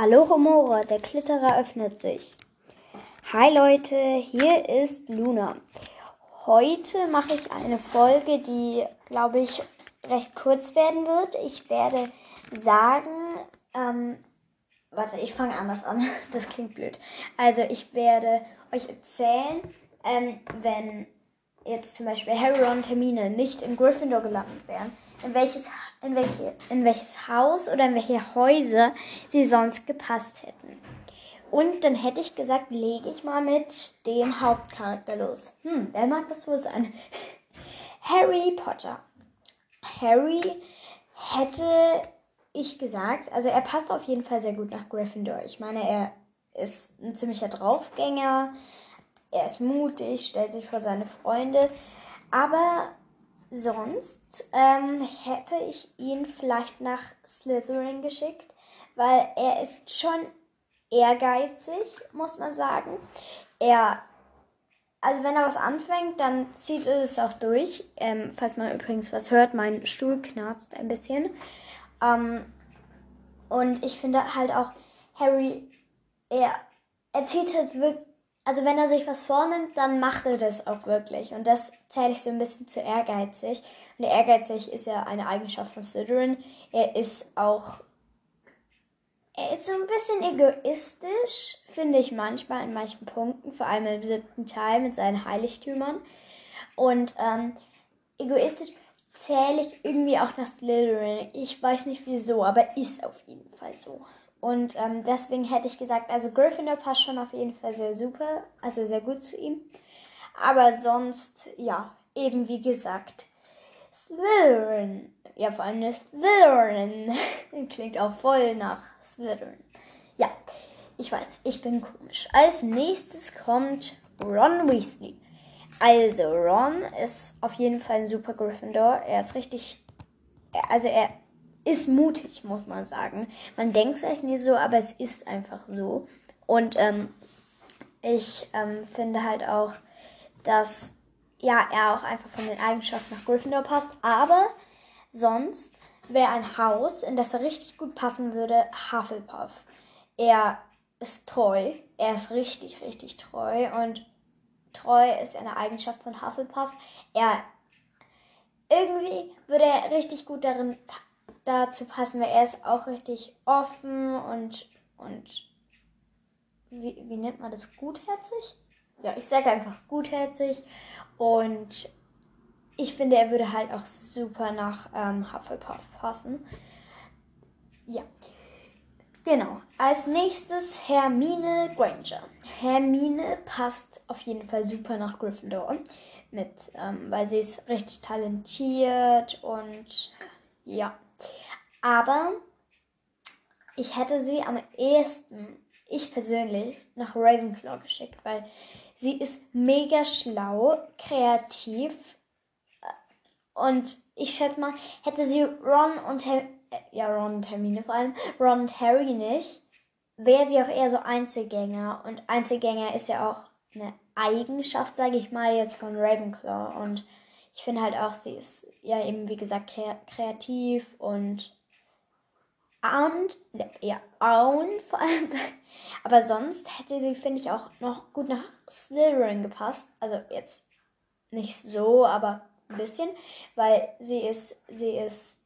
Hallo Romora, der Klitterer öffnet sich. Hi Leute, hier ist Luna. Heute mache ich eine Folge, die, glaube ich, recht kurz werden wird. Ich werde sagen, ähm, warte, ich fange anders an. Das klingt blöd. Also ich werde euch erzählen, ähm, wenn jetzt zum Beispiel Harry, Ron, Termine nicht in Gryffindor gelandet wären, in welches, in, welche, in welches Haus oder in welche Häuser sie sonst gepasst hätten. Und dann hätte ich gesagt, lege ich mal mit dem Hauptcharakter los. Hm, wer mag das wohl sein? Harry Potter. Harry hätte ich gesagt, also er passt auf jeden Fall sehr gut nach Gryffindor. Ich meine, er ist ein ziemlicher Draufgänger, er ist mutig, stellt sich vor seine Freunde, aber sonst ähm, hätte ich ihn vielleicht nach Slytherin geschickt, weil er ist schon ehrgeizig, muss man sagen. Er, also wenn er was anfängt, dann zieht er es auch durch. Ähm, falls man übrigens was hört, mein Stuhl knarzt ein bisschen. Ähm, und ich finde halt auch, Harry, er, er zieht halt wirklich, also wenn er sich was vornimmt, dann macht er das auch wirklich. Und das zähle ich so ein bisschen zu ehrgeizig. Und ehrgeizig ist ja eine Eigenschaft von Slytherin. Er ist auch er ist so ein bisschen egoistisch, finde ich manchmal in manchen Punkten, vor allem im siebten Teil mit seinen Heiligtümern. Und ähm, egoistisch zähle ich irgendwie auch nach Slytherin. Ich weiß nicht wieso, aber ist auf jeden Fall so. Und ähm, deswegen hätte ich gesagt, also Gryffindor passt schon auf jeden Fall sehr super, also sehr gut zu ihm. Aber sonst, ja, eben wie gesagt, Slytherin. Ja, vor allem Slytherin. Klingt auch voll nach Slytherin. Ja, ich weiß, ich bin komisch. Als nächstes kommt Ron Weasley. Also, Ron ist auf jeden Fall ein super Gryffindor. Er ist richtig. Also, er ist mutig, muss man sagen. Man denkt es echt nie so, aber es ist einfach so. Und ähm, ich ähm, finde halt auch, dass ja, er auch einfach von den Eigenschaften nach Gryffindor passt. Aber sonst wäre ein Haus, in das er richtig gut passen würde, Hufflepuff. Er ist treu. Er ist richtig, richtig treu. Und treu ist eine Eigenschaft von Hufflepuff. Er irgendwie würde er richtig gut darin dazu passen, weil er ist auch richtig offen und und wie, wie nennt man das gutherzig? Ja, ich sage einfach gutherzig und ich finde, er würde halt auch super nach ähm, Hufflepuff passen. Ja. Genau. Als nächstes Hermine Granger. Hermine passt auf jeden Fall super nach Gryffindor. Mit, ähm, weil sie ist richtig talentiert und ja. Aber ich hätte sie am ehesten, ich persönlich, nach Ravenclaw geschickt, weil sie ist mega schlau, kreativ, und ich schätze mal, hätte sie Ron und Her äh, ja, Ron und Hermine vor allem, Ron und Harry nicht, wäre sie auch eher so Einzelgänger. Und Einzelgänger ist ja auch eine Eigenschaft, sage ich mal, jetzt von Ravenclaw. Und ich finde halt auch, sie ist ja eben, wie gesagt, kreativ und und, ja, und vor allem. Aber sonst hätte sie, finde ich, auch noch gut nach Slytherin gepasst. Also jetzt nicht so, aber ein bisschen, weil sie ist, sie ist,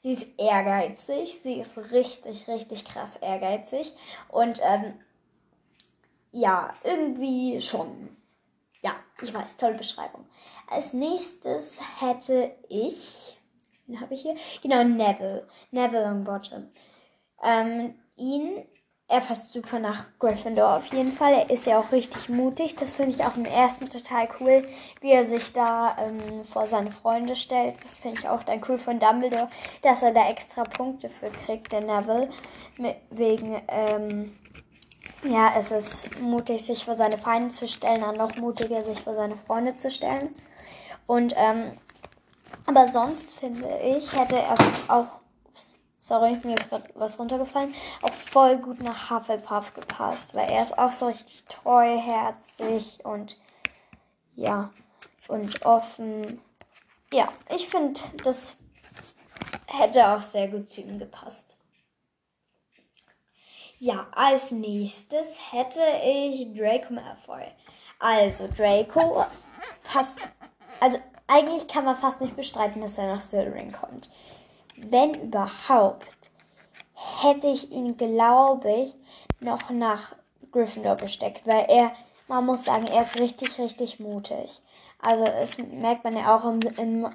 sie ist ehrgeizig, sie ist richtig, richtig krass ehrgeizig und ähm, ja, irgendwie schon. Ja, ich weiß, tolle Beschreibung. Als nächstes hätte ich, wen habe ich hier? Genau, Neville. Neville Longbottom. Ähm, ihn er passt super nach Gryffindor auf jeden Fall. Er ist ja auch richtig mutig. Das finde ich auch im ersten total cool, wie er sich da ähm, vor seine Freunde stellt. Das finde ich auch dann cool von Dumbledore, dass er da extra Punkte für kriegt, der Neville. Mit, wegen, ähm, ja, es ist mutig, sich vor seine Feinde zu stellen, dann noch mutiger, sich vor seine Freunde zu stellen. Und, ähm, aber sonst finde ich, hätte er auch sorry, mir ist gerade was runtergefallen, auch voll gut nach Hufflepuff gepasst, weil er ist auch so richtig treuherzig und ja, und offen. Ja, ich finde, das hätte auch sehr gut zu ihm gepasst. Ja, als nächstes hätte ich Draco Malfoy. Also Draco passt, also eigentlich kann man fast nicht bestreiten, dass er nach Slytherin kommt. Wenn überhaupt, hätte ich ihn, glaube ich, noch nach Gryffindor gesteckt, weil er, man muss sagen, er ist richtig, richtig mutig. Also das merkt man ja auch im, im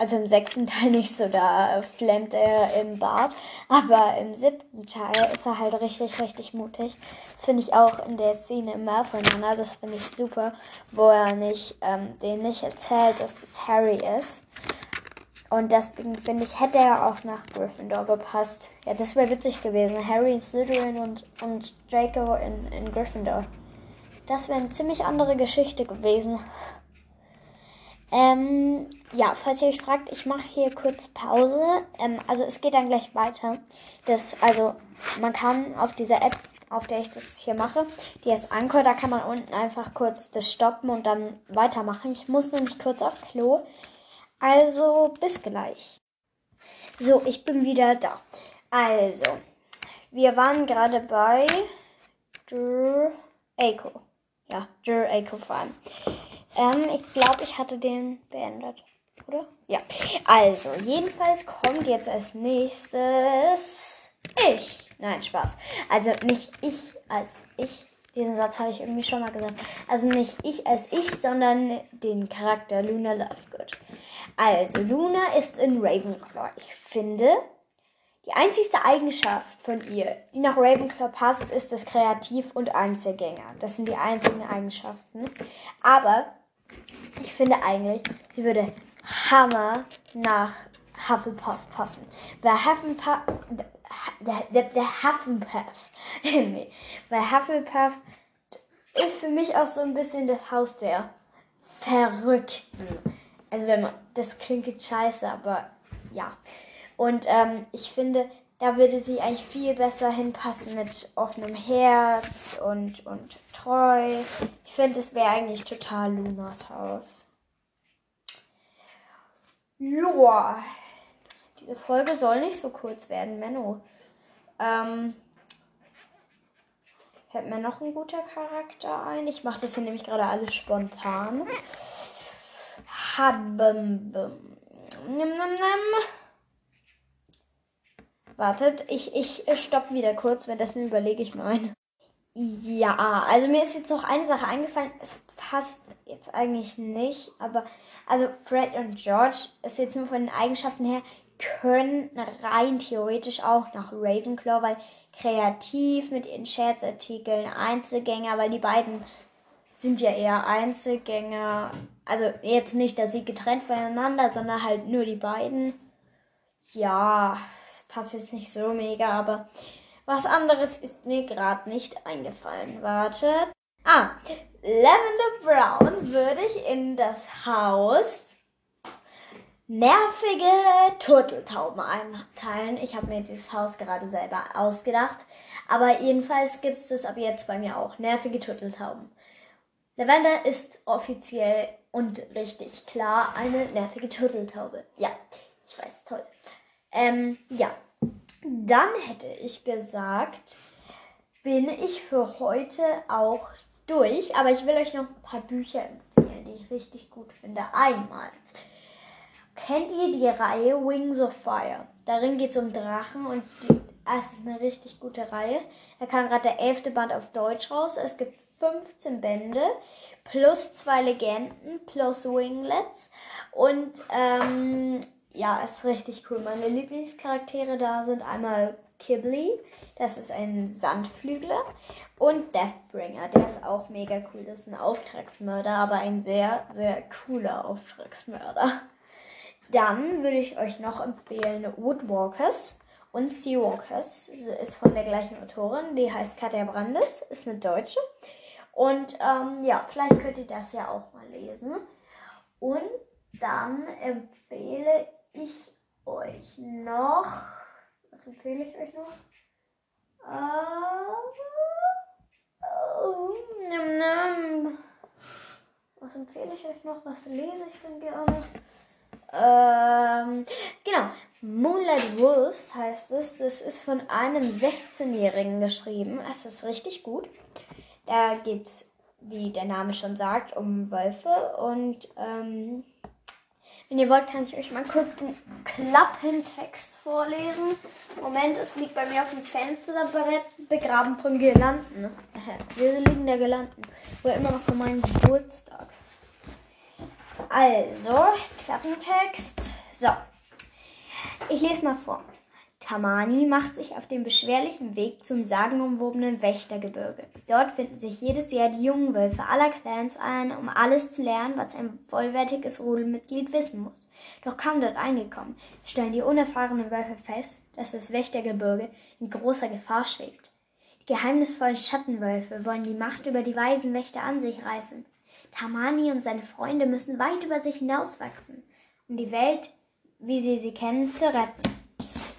also im sechsten Teil nicht so, da flammt er im Bad. Aber im siebten Teil ist er halt richtig, richtig mutig. Das finde ich auch in der Szene im Malfoy-Manner, das finde ich super, wo er nicht, ähm, den nicht erzählt, dass das Harry ist. Und deswegen finde ich, hätte er auch nach Gryffindor gepasst. Ja, das wäre witzig gewesen. Harry in Slytherin und, und Draco in, in Gryffindor. Das wäre eine ziemlich andere Geschichte gewesen. Ähm, ja, falls ihr euch fragt, ich mache hier kurz Pause. Ähm, also es geht dann gleich weiter. Das, also man kann auf dieser App, auf der ich das hier mache, die ist Anchor, da kann man unten einfach kurz das stoppen und dann weitermachen. Ich muss nämlich kurz auf Klo. Also bis gleich. So, ich bin wieder da. Also, wir waren gerade bei Draco. Ja, Draco vor allem. Ähm, ich glaube, ich hatte den beendet. Oder? Ja. Also, jedenfalls kommt jetzt als nächstes ich. Nein, Spaß. Also nicht ich als ich. Diesen Satz habe ich irgendwie schon mal gesagt. Also nicht ich als ich, sondern den Charakter Luna Lovegood. Also, Luna ist in Ravenclaw. Ich finde, die einzigste Eigenschaft von ihr, die nach Ravenclaw passt, ist das Kreativ und Einzelgänger. Das sind die einzigen Eigenschaften. Aber ich finde eigentlich, sie würde Hammer nach Hufflepuff passen. Weil Hufflepuff, der, der, der Hufflepuff, nee, weil Hufflepuff ist für mich auch so ein bisschen das Haus der Verrückten. Also wenn man, das klingt jetzt scheiße, aber ja. Und ähm, ich finde, da würde sie eigentlich viel besser hinpassen mit offenem Herz und, und treu. Ich finde, es wäre eigentlich total Lunas Haus. Joa. Diese Folge soll nicht so kurz werden, Menno. Ähm, fällt mir noch ein guter Charakter ein. Ich mache das hier nämlich gerade alles spontan. Habem. Nimm, nimm, nimm. Wartet, ich, ich stopp wieder kurz, währenddessen überlege ich mal. Ja, also mir ist jetzt noch eine Sache eingefallen. Es passt jetzt eigentlich nicht, aber also Fred und George ist jetzt nur von den Eigenschaften her, können rein theoretisch auch nach Ravenclaw, weil kreativ mit ihren Scherzartikeln, Einzelgänger, weil die beiden sind ja eher Einzelgänger. Also jetzt nicht, dass sie getrennt voneinander, sondern halt nur die beiden. Ja, passt jetzt nicht so mega, aber was anderes ist mir gerade nicht eingefallen. Wartet. Ah, Lavender Brown würde ich in das Haus nervige Turteltauben einteilen. Ich habe mir dieses Haus gerade selber ausgedacht. Aber jedenfalls gibt es das ab jetzt bei mir auch. Nervige Turteltauben. Lavender ist offiziell und richtig klar eine nervige Turteltaube. Ja, ich weiß, toll. Ähm, ja. Dann hätte ich gesagt, bin ich für heute auch durch. Aber ich will euch noch ein paar Bücher empfehlen, die ich richtig gut finde. Einmal. Kennt ihr die Reihe Wings of Fire? Darin geht es um Drachen und die, es ist eine richtig gute Reihe. Da kam gerade der elfte Band auf Deutsch raus. Es gibt 15 Bände plus zwei Legenden plus Winglets und ähm, ist richtig cool. Meine Lieblingscharaktere da sind einmal Kibbley, das ist ein Sandflügler, und Deathbringer, der ist auch mega cool. Das ist ein Auftragsmörder, aber ein sehr, sehr cooler Auftragsmörder. Dann würde ich euch noch empfehlen Woodwalkers und Seawalkers. Ist von der gleichen Autorin, die heißt Katja Brandes, ist eine Deutsche. Und ähm, ja, vielleicht könnt ihr das ja auch mal lesen. Und dann empfehle ich euch noch. Was empfehle ich euch noch? Uh. Was empfehle ich euch noch? Was lese ich denn gerne? Ähm, genau. Moonlight Wolves heißt es. Das ist von einem 16-Jährigen geschrieben. Es ist richtig gut. Da geht, wie der Name schon sagt, um Wölfe. Und ähm, wenn ihr wollt, kann ich euch mal kurz den Klappentext vorlesen. Moment, es liegt bei mir auf dem Fensterbrett begraben von Girlanden. Wir liegen der Girlanden. War immer noch von meinem Geburtstag. Also, Klappentext. So. Ich lese mal vor. Tamani macht sich auf den beschwerlichen Weg zum sagenumwobenen Wächtergebirge. Dort finden sich jedes Jahr die jungen Wölfe aller Clans ein, um alles zu lernen, was ein vollwertiges Rudelmitglied wissen muss. Doch kaum dort angekommen, stellen die unerfahrenen Wölfe fest, dass das Wächtergebirge in großer Gefahr schwebt. Die geheimnisvollen Schattenwölfe wollen die Macht über die weisen Wächter an sich reißen. Tamani und seine Freunde müssen weit über sich hinauswachsen, um die Welt, wie sie sie kennen, zu retten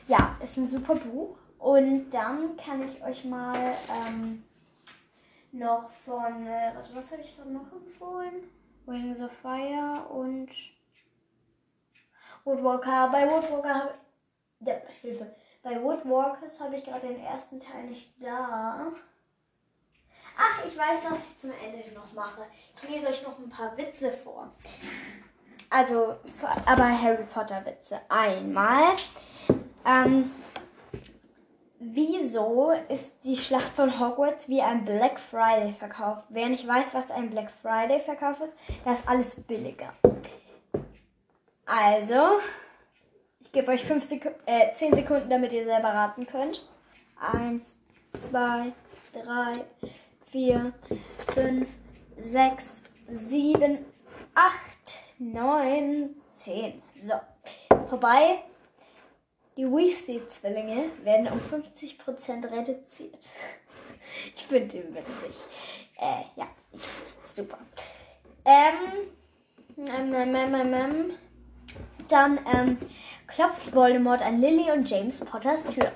ja, ist ein super Buch. Und dann kann ich euch mal ähm, noch von, äh, was habe ich gerade noch empfohlen? Wings of Fire und Woodwalker. Bei Woodwalker habe ich, ja, Hilfe. Bei Woodwalkers habe ich gerade den ersten Teil nicht da. Ach, ich weiß, was ich zum Ende noch mache. Ich lese euch noch ein paar Witze vor. Also, aber Harry Potter Witze. Einmal. Ähm, wieso ist die Schlacht von Hogwarts wie ein Black Friday Verkauf? Wer nicht weiß, was ein Black Friday Verkauf ist, da ist alles billiger. Also, ich gebe euch fünf Seku äh, 10 Sekunden, damit ihr selber raten könnt. Eins, zwei, drei, vier, fünf, sechs, sieben, acht, neun, zehn. So, vorbei. Die Weasley-Zwillinge werden um 50% reduziert. Ich finde den witzig. Äh, ja, ich finde es super. Ähm, ähm, ähm, ähm, ähm, ähm, dann ähm, klopft Voldemort an Lily und James Potters Tür.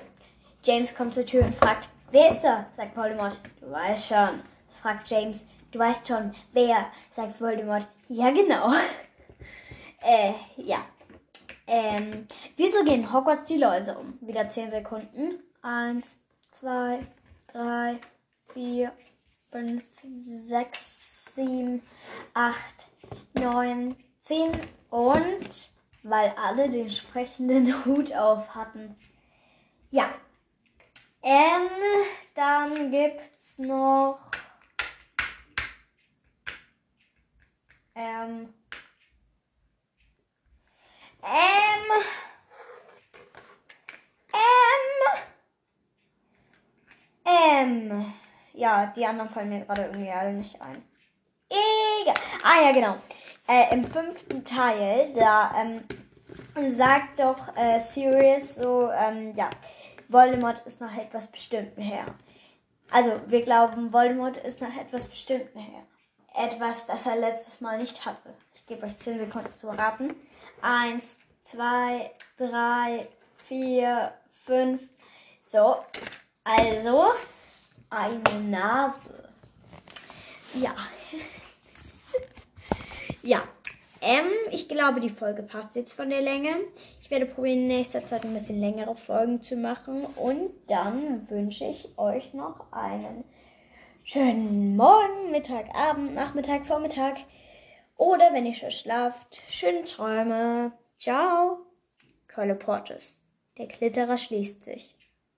James kommt zur Tür und fragt, wer ist da? sagt Voldemort. Du weißt schon, fragt James. Du weißt schon, wer? sagt Voldemort. Ja, genau. äh, ja. Ähm, wieso gehen Hogwarts die Läuse um? Wieder 10 Sekunden. 1, 2, 3, 4, 5, 6, 7, 8, 9, 10 und weil alle den sprechenden Hut auf hatten. Ja. Ähm, dann gibt's noch. Ähm. Ähm. Ähm. Ähm. Ja, die anderen fallen mir gerade irgendwie alle nicht ein. Egal. Ah ja, genau. Äh, Im fünften Teil, da ähm, sagt doch äh, Sirius so, ähm, ja, Voldemort ist nach etwas Bestimmten her. Also, wir glauben, Voldemort ist nach etwas Bestimmten her. Etwas, das er letztes Mal nicht hatte. Ich gebe euch 10 Sekunden zu raten. Eins, zwei, drei, vier, fünf. So, also eine Nase. Ja. ja. Ähm, ich glaube, die Folge passt jetzt von der Länge. Ich werde probieren, in nächster Zeit ein bisschen längere Folgen zu machen. Und dann wünsche ich euch noch einen schönen Morgen, Mittag, Abend, Nachmittag, Vormittag. Oder wenn ihr schon schlaft, schöne Träume. Ciao. Colleportes. Der Klitterer schließt sich.